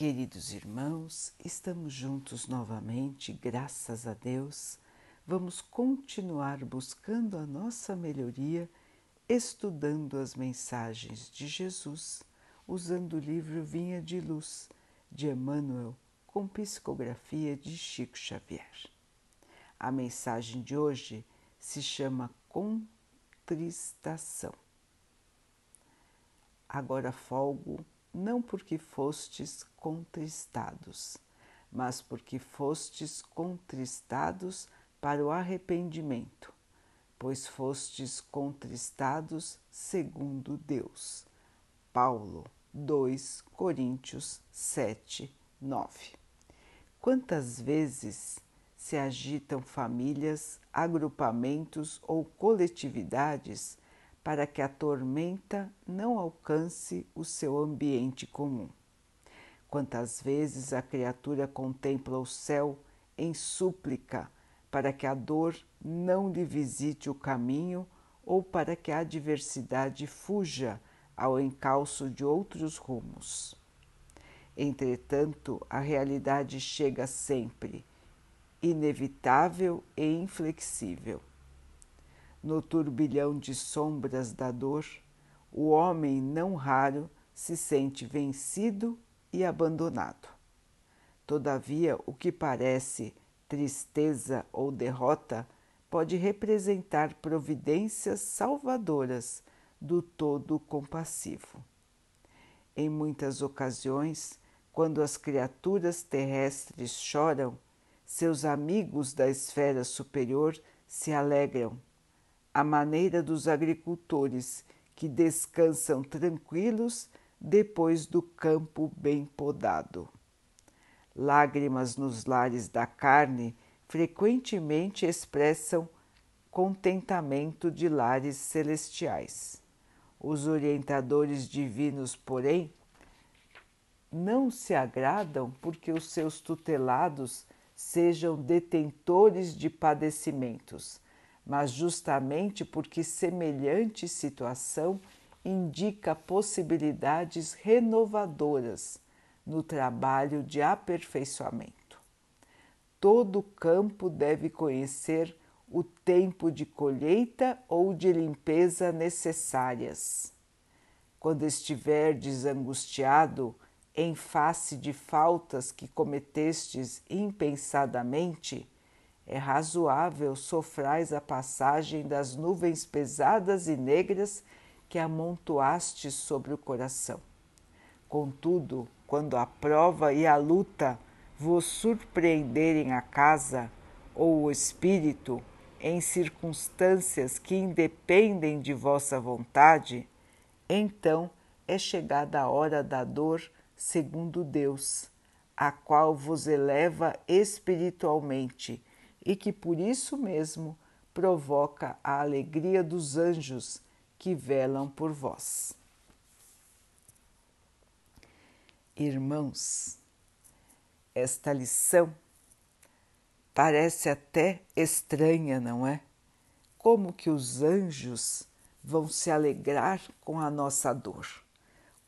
Queridos irmãos, estamos juntos novamente, graças a Deus. Vamos continuar buscando a nossa melhoria, estudando as mensagens de Jesus, usando o livro Vinha de Luz, de Emmanuel, com psicografia de Chico Xavier. A mensagem de hoje se chama Contristação. Agora folgo não porque fostes contristados, mas porque fostes contristados para o arrependimento, pois fostes contristados segundo Deus. Paulo 2 Coríntios 7, 9. Quantas vezes se agitam famílias, agrupamentos ou coletividades para que a tormenta não alcance o seu ambiente comum. Quantas vezes a criatura contempla o céu em súplica para que a dor não lhe visite o caminho ou para que a adversidade fuja ao encalço de outros rumos. Entretanto, a realidade chega sempre, inevitável e inflexível no turbilhão de sombras da dor, o homem não raro se sente vencido e abandonado. Todavia, o que parece tristeza ou derrota pode representar providências salvadoras do todo compassivo. Em muitas ocasiões, quando as criaturas terrestres choram, seus amigos da esfera superior se alegram à maneira dos agricultores que descansam tranquilos depois do campo bem podado. Lágrimas nos lares da carne frequentemente expressam contentamento de lares celestiais. Os orientadores divinos, porém, não se agradam porque os seus tutelados sejam detentores de padecimentos mas justamente porque semelhante situação indica possibilidades renovadoras no trabalho de aperfeiçoamento. Todo campo deve conhecer o tempo de colheita ou de limpeza necessárias. Quando estiver desangustiado em face de faltas que cometestes impensadamente, é razoável sofrais a passagem das nuvens pesadas e negras que amontoaste sobre o coração. Contudo, quando a prova e a luta vos surpreenderem a casa ou o espírito em circunstâncias que independem de vossa vontade, então é chegada a hora da dor segundo Deus, a qual vos eleva espiritualmente e que por isso mesmo provoca a alegria dos anjos que velam por vós. Irmãos, esta lição parece até estranha, não é? Como que os anjos vão se alegrar com a nossa dor?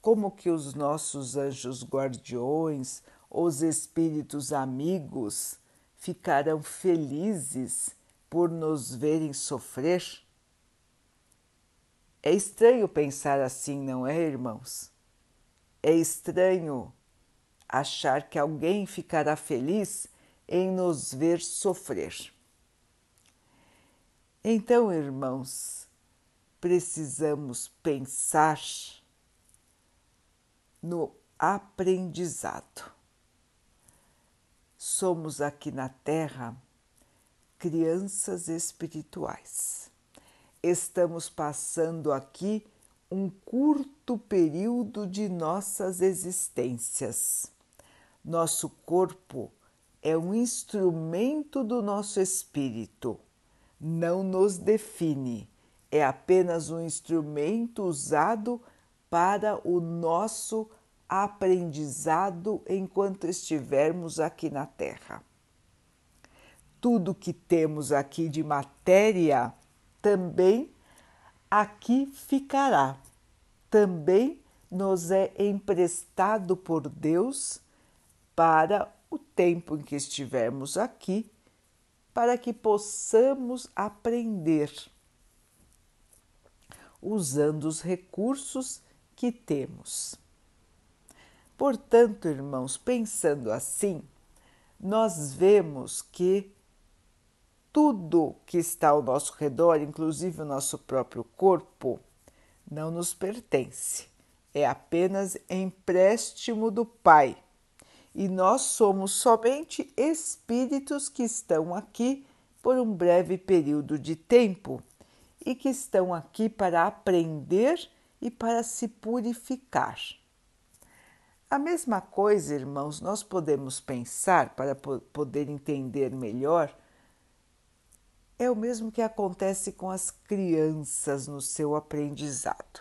Como que os nossos anjos guardiões, os espíritos amigos, ficarão felizes por nos verem sofrer? É estranho pensar assim, não é, irmãos? É estranho achar que alguém ficará feliz em nos ver sofrer. Então, irmãos, precisamos pensar no aprendizado somos aqui na Terra crianças espirituais. Estamos passando aqui um curto período de nossas existências. Nosso corpo é um instrumento do nosso espírito, não nos define, é apenas um instrumento usado para o nosso aprendizado enquanto estivermos aqui na Terra. Tudo que temos aqui de matéria também aqui ficará, também nos é emprestado por Deus para o tempo em que estivermos aqui, para que possamos aprender usando os recursos que temos. Portanto, irmãos, pensando assim, nós vemos que tudo que está ao nosso redor, inclusive o nosso próprio corpo, não nos pertence. É apenas empréstimo do Pai. E nós somos somente espíritos que estão aqui por um breve período de tempo e que estão aqui para aprender e para se purificar. A mesma coisa, irmãos, nós podemos pensar para poder entender melhor. É o mesmo que acontece com as crianças no seu aprendizado.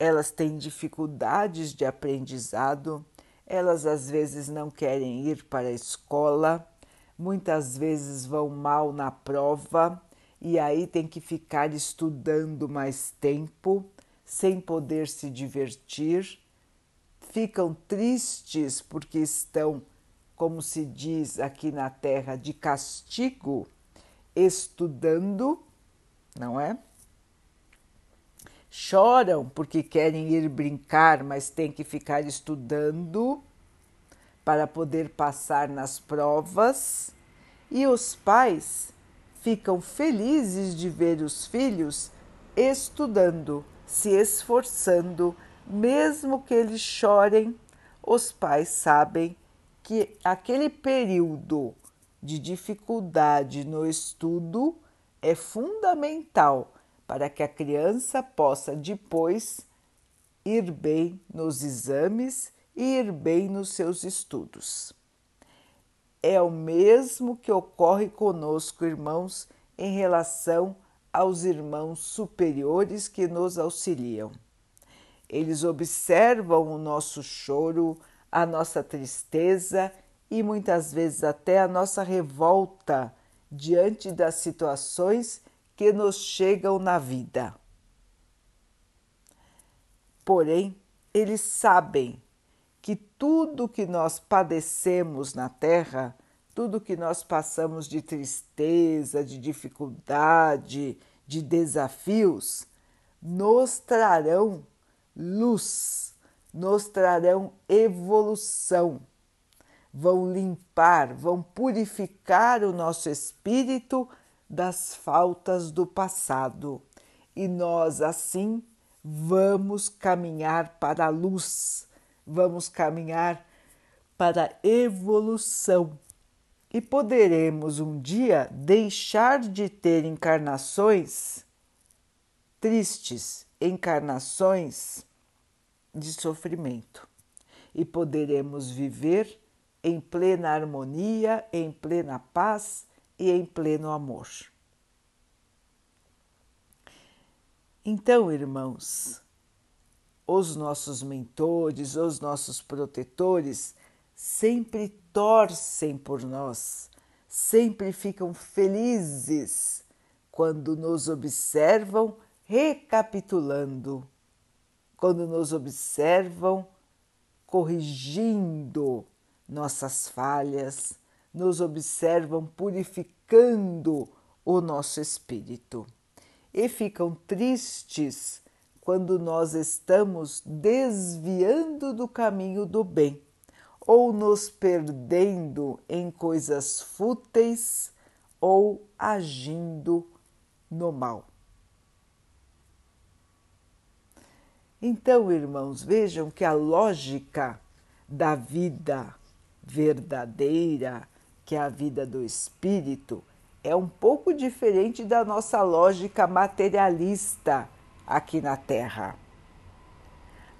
Elas têm dificuldades de aprendizado, elas às vezes não querem ir para a escola, muitas vezes vão mal na prova e aí tem que ficar estudando mais tempo, sem poder se divertir, ficam tristes porque estão, como se diz aqui na Terra, de castigo, estudando, não é? Choram porque querem ir brincar, mas tem que ficar estudando para poder passar nas provas. E os pais ficam felizes de ver os filhos estudando, se esforçando, mesmo que eles chorem. Os pais sabem que aquele período de dificuldade no estudo é fundamental para que a criança possa depois ir bem nos exames e ir bem nos seus estudos é o mesmo que ocorre conosco, irmãos, em relação aos irmãos superiores que nos auxiliam. Eles observam o nosso choro, a nossa tristeza e muitas vezes até a nossa revolta diante das situações que nos chegam na vida. Porém, eles sabem que tudo que nós padecemos na Terra, tudo que nós passamos de tristeza, de dificuldade, de desafios, nos trarão luz, nos trarão evolução, vão limpar, vão purificar o nosso espírito das faltas do passado. E nós, assim, vamos caminhar para a luz. Vamos caminhar para a evolução. E poderemos um dia deixar de ter encarnações tristes, encarnações de sofrimento e poderemos viver em plena harmonia, em plena paz e em pleno amor. Então, irmãos, os nossos mentores, os nossos protetores sempre torcem por nós, sempre ficam felizes quando nos observam recapitulando, quando nos observam corrigindo nossas falhas, nos observam purificando o nosso espírito e ficam tristes quando nós estamos desviando do caminho do bem ou nos perdendo em coisas fúteis ou agindo no mal. Então, irmãos, vejam que a lógica da vida verdadeira, que é a vida do espírito, é um pouco diferente da nossa lógica materialista aqui na Terra.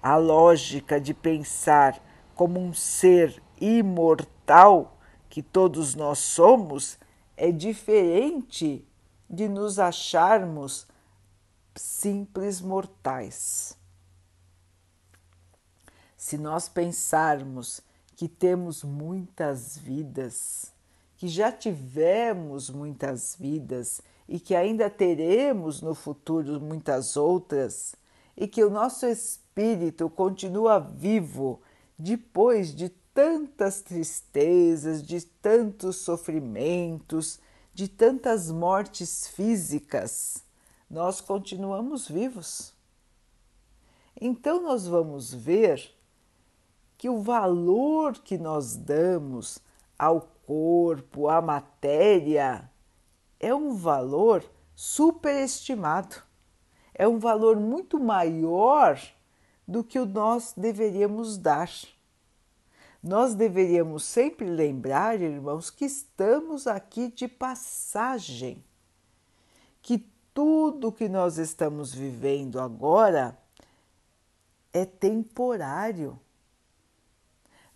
A lógica de pensar como um ser imortal que todos nós somos é diferente de nos acharmos simples mortais. Se nós pensarmos que temos muitas vidas, que já tivemos muitas vidas e que ainda teremos no futuro muitas outras, e que o nosso espírito continua vivo, depois de tantas tristezas, de tantos sofrimentos, de tantas mortes físicas, nós continuamos vivos. Então, nós vamos ver que o valor que nós damos ao corpo, à matéria, é um valor superestimado. É um valor muito maior do que o nós deveríamos dar. Nós deveríamos sempre lembrar, irmãos, que estamos aqui de passagem, que tudo que nós estamos vivendo agora é temporário,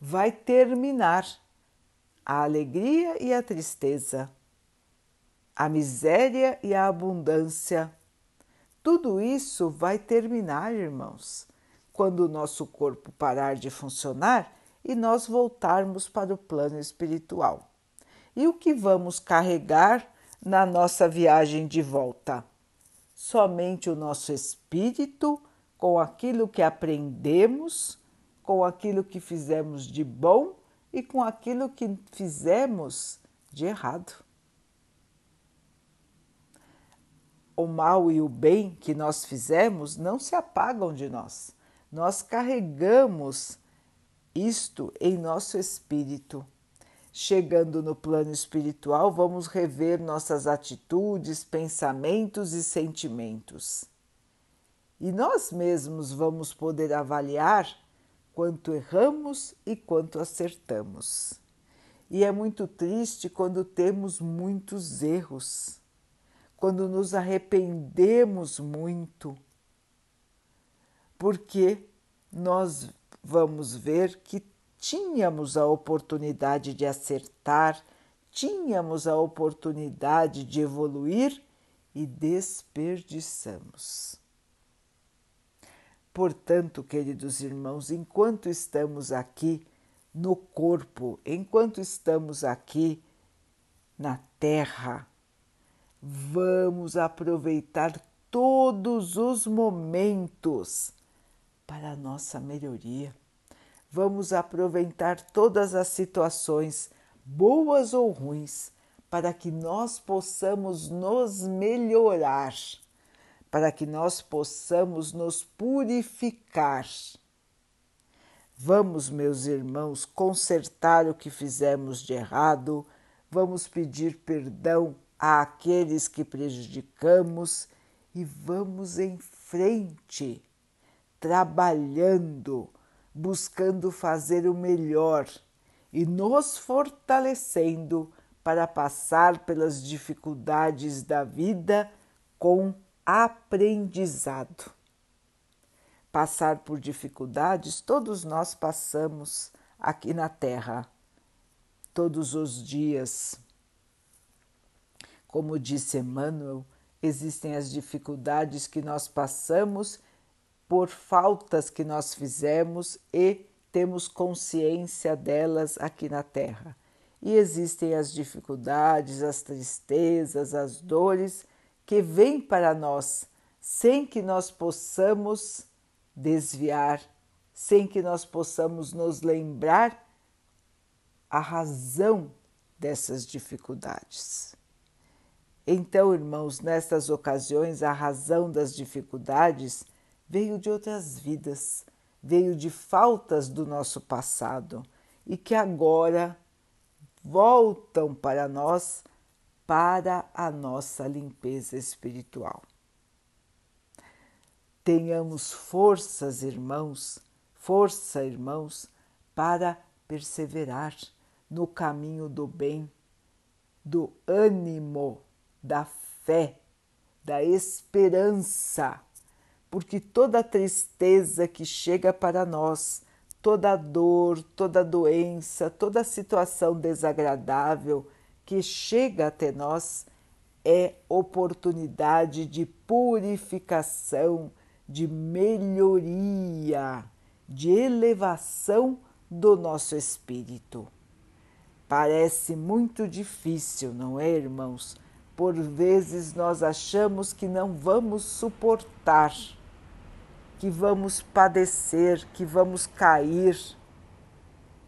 vai terminar a alegria e a tristeza, a miséria e a abundância. Tudo isso vai terminar, irmãos, quando o nosso corpo parar de funcionar e nós voltarmos para o plano espiritual. E o que vamos carregar na nossa viagem de volta? Somente o nosso espírito, com aquilo que aprendemos, com aquilo que fizemos de bom e com aquilo que fizemos de errado. O mal e o bem que nós fizemos não se apagam de nós. Nós carregamos isto em nosso espírito. Chegando no plano espiritual, vamos rever nossas atitudes, pensamentos e sentimentos. E nós mesmos vamos poder avaliar quanto erramos e quanto acertamos. E é muito triste quando temos muitos erros, quando nos arrependemos muito, porque nós vamos ver que tínhamos a oportunidade de acertar, tínhamos a oportunidade de evoluir e desperdiçamos. Portanto, queridos irmãos, enquanto estamos aqui no corpo, enquanto estamos aqui na terra, vamos aproveitar todos os momentos para a nossa melhoria. Vamos aproveitar todas as situações, boas ou ruins, para que nós possamos nos melhorar para que nós possamos nos purificar. Vamos, meus irmãos, consertar o que fizemos de errado, vamos pedir perdão àqueles que prejudicamos e vamos em frente, trabalhando, buscando fazer o melhor e nos fortalecendo para passar pelas dificuldades da vida com aprendizado. Passar por dificuldades, todos nós passamos aqui na Terra, todos os dias. Como disse Emmanuel, existem as dificuldades que nós passamos por faltas que nós fizemos e temos consciência delas aqui na Terra. E existem as dificuldades, as tristezas, as dores que vem para nós sem que nós possamos desviar, sem que nós possamos nos lembrar a razão dessas dificuldades. Então, irmãos, nestas ocasiões, a razão das dificuldades veio de outras vidas, veio de faltas do nosso passado e que agora voltam para nós para a nossa limpeza espiritual. Tenhamos forças, irmãos, força, irmãos, para perseverar no caminho do bem, do ânimo, da fé, da esperança, porque toda tristeza que chega para nós, toda dor, toda doença, toda situação desagradável, que chega até nós é oportunidade de purificação, de melhoria, de elevação do nosso espírito. Parece muito difícil, não é, irmãos? Por vezes nós achamos que não vamos suportar, que vamos padecer, que vamos cair,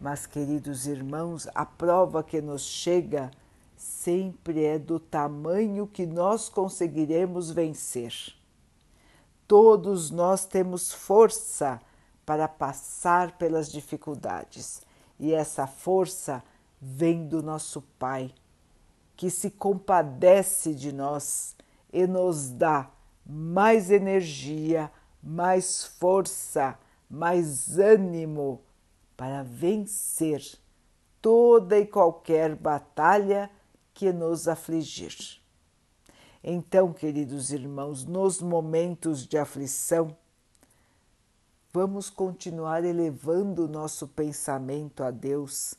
Mas, queridos irmãos, a prova que nos chega sempre é do tamanho que nós conseguiremos vencer. Todos nós temos força para passar pelas dificuldades e essa força vem do nosso Pai, que se compadece de nós e nos dá mais energia, mais força, mais ânimo para vencer toda e qualquer batalha que nos afligir. Então, queridos irmãos, nos momentos de aflição, vamos continuar elevando o nosso pensamento a Deus,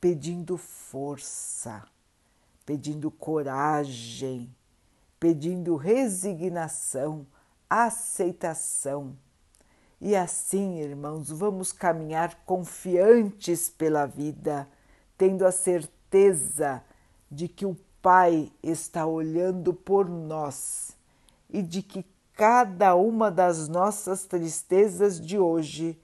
pedindo força, pedindo coragem, pedindo resignação, aceitação. E assim, irmãos, vamos caminhar confiantes pela vida, tendo a certeza de que o Pai está olhando por nós e de que cada uma das nossas tristezas de hoje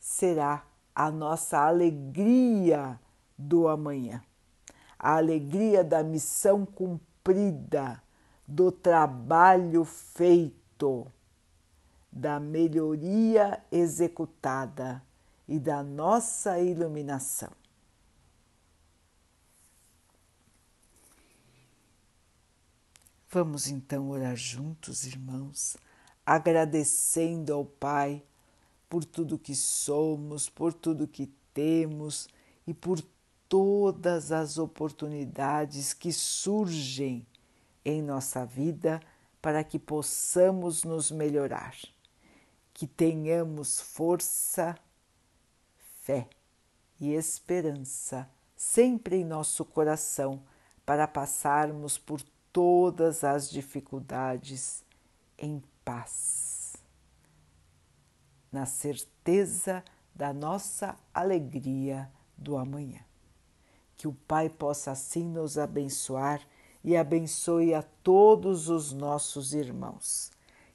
será a nossa alegria do amanhã, a alegria da missão cumprida, do trabalho feito, da melhoria executada e da nossa iluminação. Vamos então orar juntos, irmãos, agradecendo ao Pai por tudo que somos, por tudo que temos e por todas as oportunidades que surgem em nossa vida para que possamos nos melhorar, que tenhamos força, fé e esperança sempre em nosso coração para passarmos por todas as dificuldades em paz, na certeza da nossa alegria do amanhã. Que o Pai possa assim nos abençoar e abençoe a todos os nossos irmãos.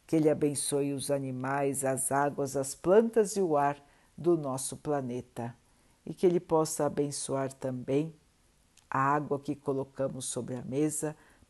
Que Ele abençoe os animais, as águas, as plantas e o ar do nosso planeta. E que Ele possa abençoar também a água que colocamos sobre a mesa